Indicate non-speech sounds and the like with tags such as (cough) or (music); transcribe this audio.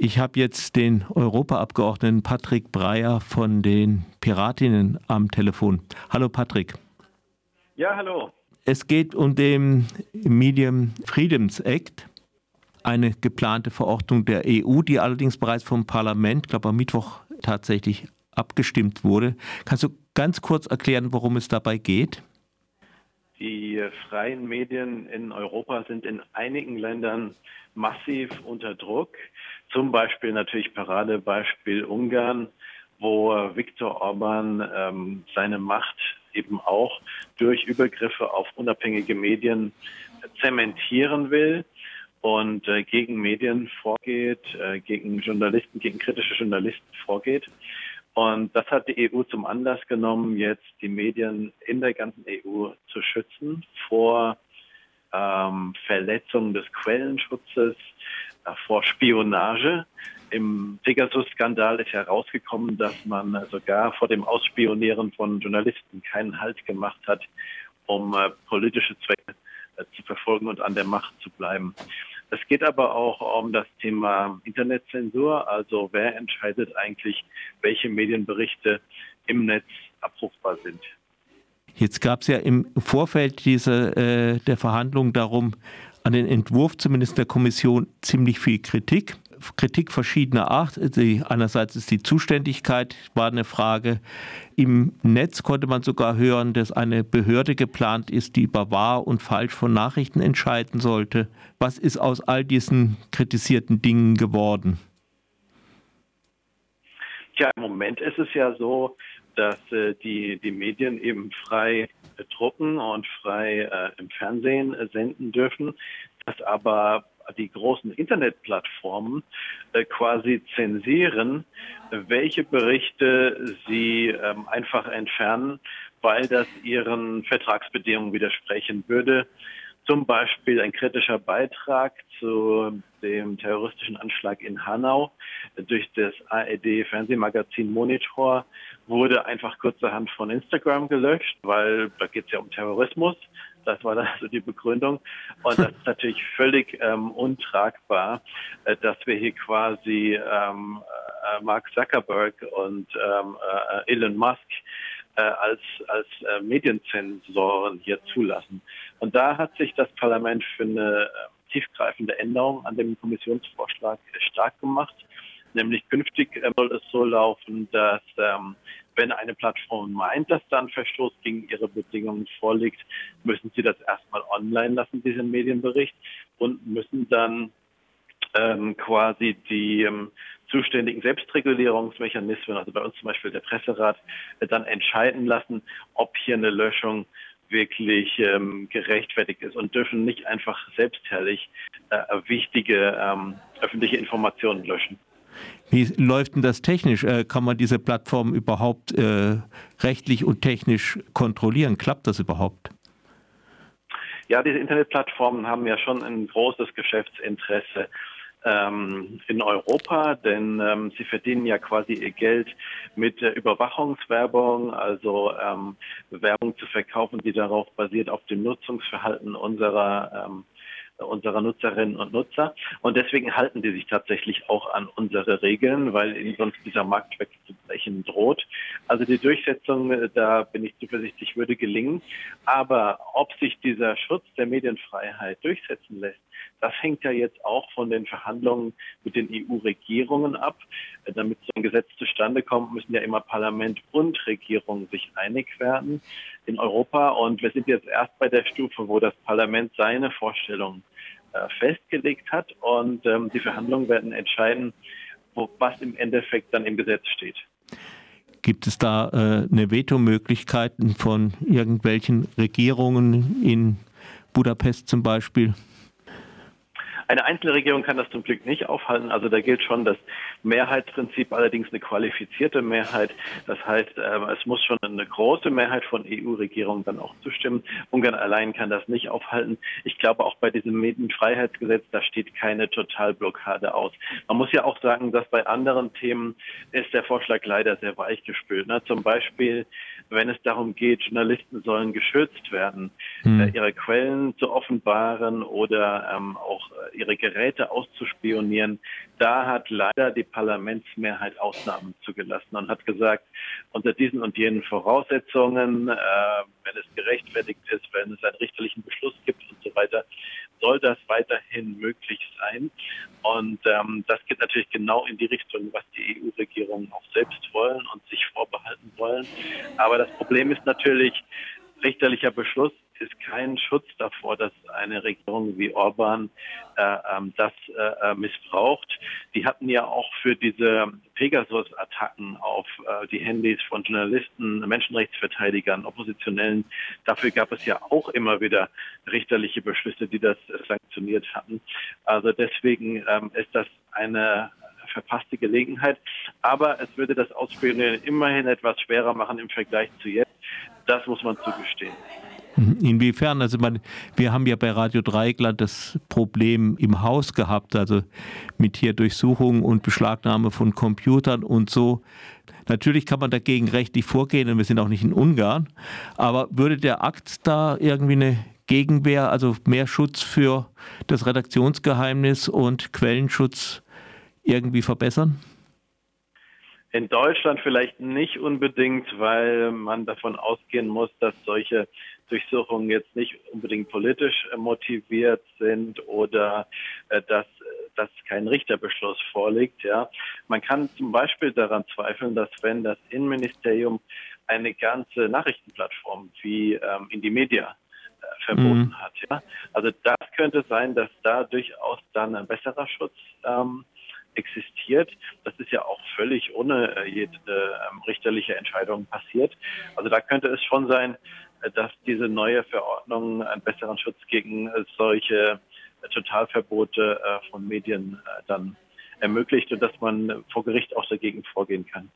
Ich habe jetzt den Europaabgeordneten Patrick Breyer von den Piratinnen am Telefon. Hallo Patrick. Ja, hallo. Es geht um den Medium Freedoms Act, eine geplante Verordnung der EU, die allerdings bereits vom Parlament, glaube am Mittwoch tatsächlich abgestimmt wurde. Kannst du ganz kurz erklären, worum es dabei geht? Die freien Medien in Europa sind in einigen Ländern massiv unter Druck. Zum Beispiel natürlich Paradebeispiel Ungarn, wo Viktor Orban ähm, seine Macht eben auch durch Übergriffe auf unabhängige Medien zementieren will und äh, gegen Medien vorgeht, äh, gegen Journalisten, gegen kritische Journalisten vorgeht. Und das hat die EU zum Anlass genommen, jetzt die Medien in der ganzen EU zu schützen vor ähm, Verletzung des Quellenschutzes, vor Spionage. Im Pegasus-Skandal ist herausgekommen, dass man sogar vor dem Ausspionieren von Journalisten keinen Halt gemacht hat, um äh, politische Zwecke äh, zu verfolgen und an der Macht zu bleiben. Es geht aber auch um das Thema Internetzensur, also wer entscheidet eigentlich, welche Medienberichte im Netz abrufbar sind. Jetzt gab es ja im Vorfeld dieser, äh, der Verhandlungen darum, an den Entwurf zumindest der Kommission ziemlich viel Kritik. Kritik verschiedener Art. Die, einerseits ist die Zuständigkeit, war eine Frage. Im Netz konnte man sogar hören, dass eine Behörde geplant ist, die über wahr und falsch von Nachrichten entscheiden sollte. Was ist aus all diesen kritisierten Dingen geworden? Ja, im Moment ist es ja so, dass äh, die, die Medien eben frei äh, drucken und frei äh, im Fernsehen äh, senden dürfen, dass aber die großen Internetplattformen äh, quasi zensieren, welche Berichte sie ähm, einfach entfernen, weil das ihren Vertragsbedingungen widersprechen würde. Zum Beispiel ein kritischer Beitrag zu dem terroristischen Anschlag in Hanau durch das ARD-Fernsehmagazin Monitor wurde einfach kurzerhand von Instagram gelöscht, weil da geht es ja um Terrorismus. Das war dann (laughs) also die Begründung. Und das ist natürlich völlig ähm, untragbar, äh, dass wir hier quasi ähm, äh, Mark Zuckerberg und ähm, äh, Elon Musk äh, als, als äh, Medienzensoren hier zulassen. Und da hat sich das Parlament für eine äh, tiefgreifende Änderung an dem Kommissionsvorschlag stark gemacht. Nämlich künftig äh, soll es so laufen, dass ähm, wenn eine Plattform meint, dass dann Verstoß gegen ihre Bedingungen vorliegt, müssen sie das erstmal online lassen, diesen Medienbericht, und müssen dann ähm, quasi die ähm, zuständigen Selbstregulierungsmechanismen, also bei uns zum Beispiel der Presserat, äh, dann entscheiden lassen, ob hier eine Löschung wirklich ähm, gerechtfertigt ist und dürfen nicht einfach selbstherrlich äh, wichtige ähm, öffentliche Informationen löschen. Wie läuft denn das technisch? Äh, kann man diese Plattform überhaupt äh, rechtlich und technisch kontrollieren? Klappt das überhaupt? Ja, diese Internetplattformen haben ja schon ein großes Geschäftsinteresse ähm, in Europa, denn ähm, sie verdienen ja quasi ihr Geld mit äh, Überwachungswerbung, also ähm, Werbung zu verkaufen, die darauf basiert auf dem Nutzungsverhalten unserer ähm, unserer Nutzerinnen und Nutzer. Und deswegen halten die sich tatsächlich auch an unsere Regeln, weil ihnen sonst dieser Markt wegzubrechen droht. Also die Durchsetzung, äh, da bin ich zuversichtlich, würde gelingen. Aber ob sich dieser Schutz der Medienfreiheit durchsetzen lässt, das hängt ja jetzt auch von den Verhandlungen mit den EU-Regierungen ab. Äh, damit so ein Gesetz zustande kommt, müssen ja immer Parlament und Regierung sich einig werden in Europa. Und wir sind jetzt erst bei der Stufe, wo das Parlament seine Vorstellungen äh, festgelegt hat. Und ähm, die Verhandlungen werden entscheiden, was im Endeffekt dann im Gesetz steht. Gibt es da äh, eine Vetomöglichkeit von irgendwelchen Regierungen in Budapest zum Beispiel? Eine Einzelregierung kann das zum Glück nicht aufhalten. Also da gilt schon das Mehrheitsprinzip, allerdings eine qualifizierte Mehrheit. Das heißt, ähm, es muss schon eine große Mehrheit von EU-Regierungen dann auch zustimmen. Ungarn allein kann das nicht aufhalten. Ich glaube auch bei diesem Medienfreiheitsgesetz, da steht keine Totalblockade aus. Man muss ja auch sagen, dass bei anderen Themen ist der Vorschlag leider sehr weichgespült. Ne? Zum Beispiel, wenn es darum geht, Journalisten sollen geschützt werden, hm. ihre Quellen zu offenbaren oder ähm, auch ihre Geräte auszuspionieren, da hat leider die Parlamentsmehrheit Ausnahmen zugelassen und hat gesagt, unter diesen und jenen Voraussetzungen, äh, wenn es gerechtfertigt ist, wenn es einen richterlichen Beschluss gibt und so weiter, soll das weiterhin möglich sein. Und ähm, das geht natürlich genau in die Richtung, was die EU-Regierungen auch selbst wollen und sich wollen. Aber das Problem ist natürlich, richterlicher Beschluss ist kein Schutz davor, dass eine Regierung wie Orban äh, ähm, das äh, äh, missbraucht. Die hatten ja auch für diese Pegasus-Attacken auf äh, die Handys von Journalisten, Menschenrechtsverteidigern, Oppositionellen, dafür gab es ja auch immer wieder richterliche Beschlüsse, die das sanktioniert hatten. Also deswegen ähm, ist das eine verpasste Gelegenheit. Aber es würde das Ausspielen immerhin etwas schwerer machen im Vergleich zu jetzt. Das muss man zugestehen. Inwiefern? Also man, wir haben ja bei Radio Dreigland das Problem im Haus gehabt, also mit hier Durchsuchung und Beschlagnahme von Computern und so. Natürlich kann man dagegen rechtlich vorgehen und wir sind auch nicht in Ungarn, aber würde der Akt da irgendwie eine Gegenwehr, also mehr Schutz für das Redaktionsgeheimnis und Quellenschutz irgendwie verbessern? In Deutschland vielleicht nicht unbedingt, weil man davon ausgehen muss, dass solche Durchsuchungen jetzt nicht unbedingt politisch motiviert sind oder äh, dass, dass kein Richterbeschluss vorliegt. Ja. Man kann zum Beispiel daran zweifeln, dass wenn das Innenministerium eine ganze Nachrichtenplattform wie ähm, in die Media äh, verboten mhm. hat. Ja. Also das könnte sein, dass da durchaus dann ein besserer Schutz ähm, existiert. Das ist ja auch völlig ohne äh, jede ähm, richterliche Entscheidung passiert. Also da könnte es schon sein, äh, dass diese neue Verordnung einen besseren Schutz gegen äh, solche Totalverbote von Medien dann ermöglicht und dass man vor Gericht auch dagegen vorgehen kann.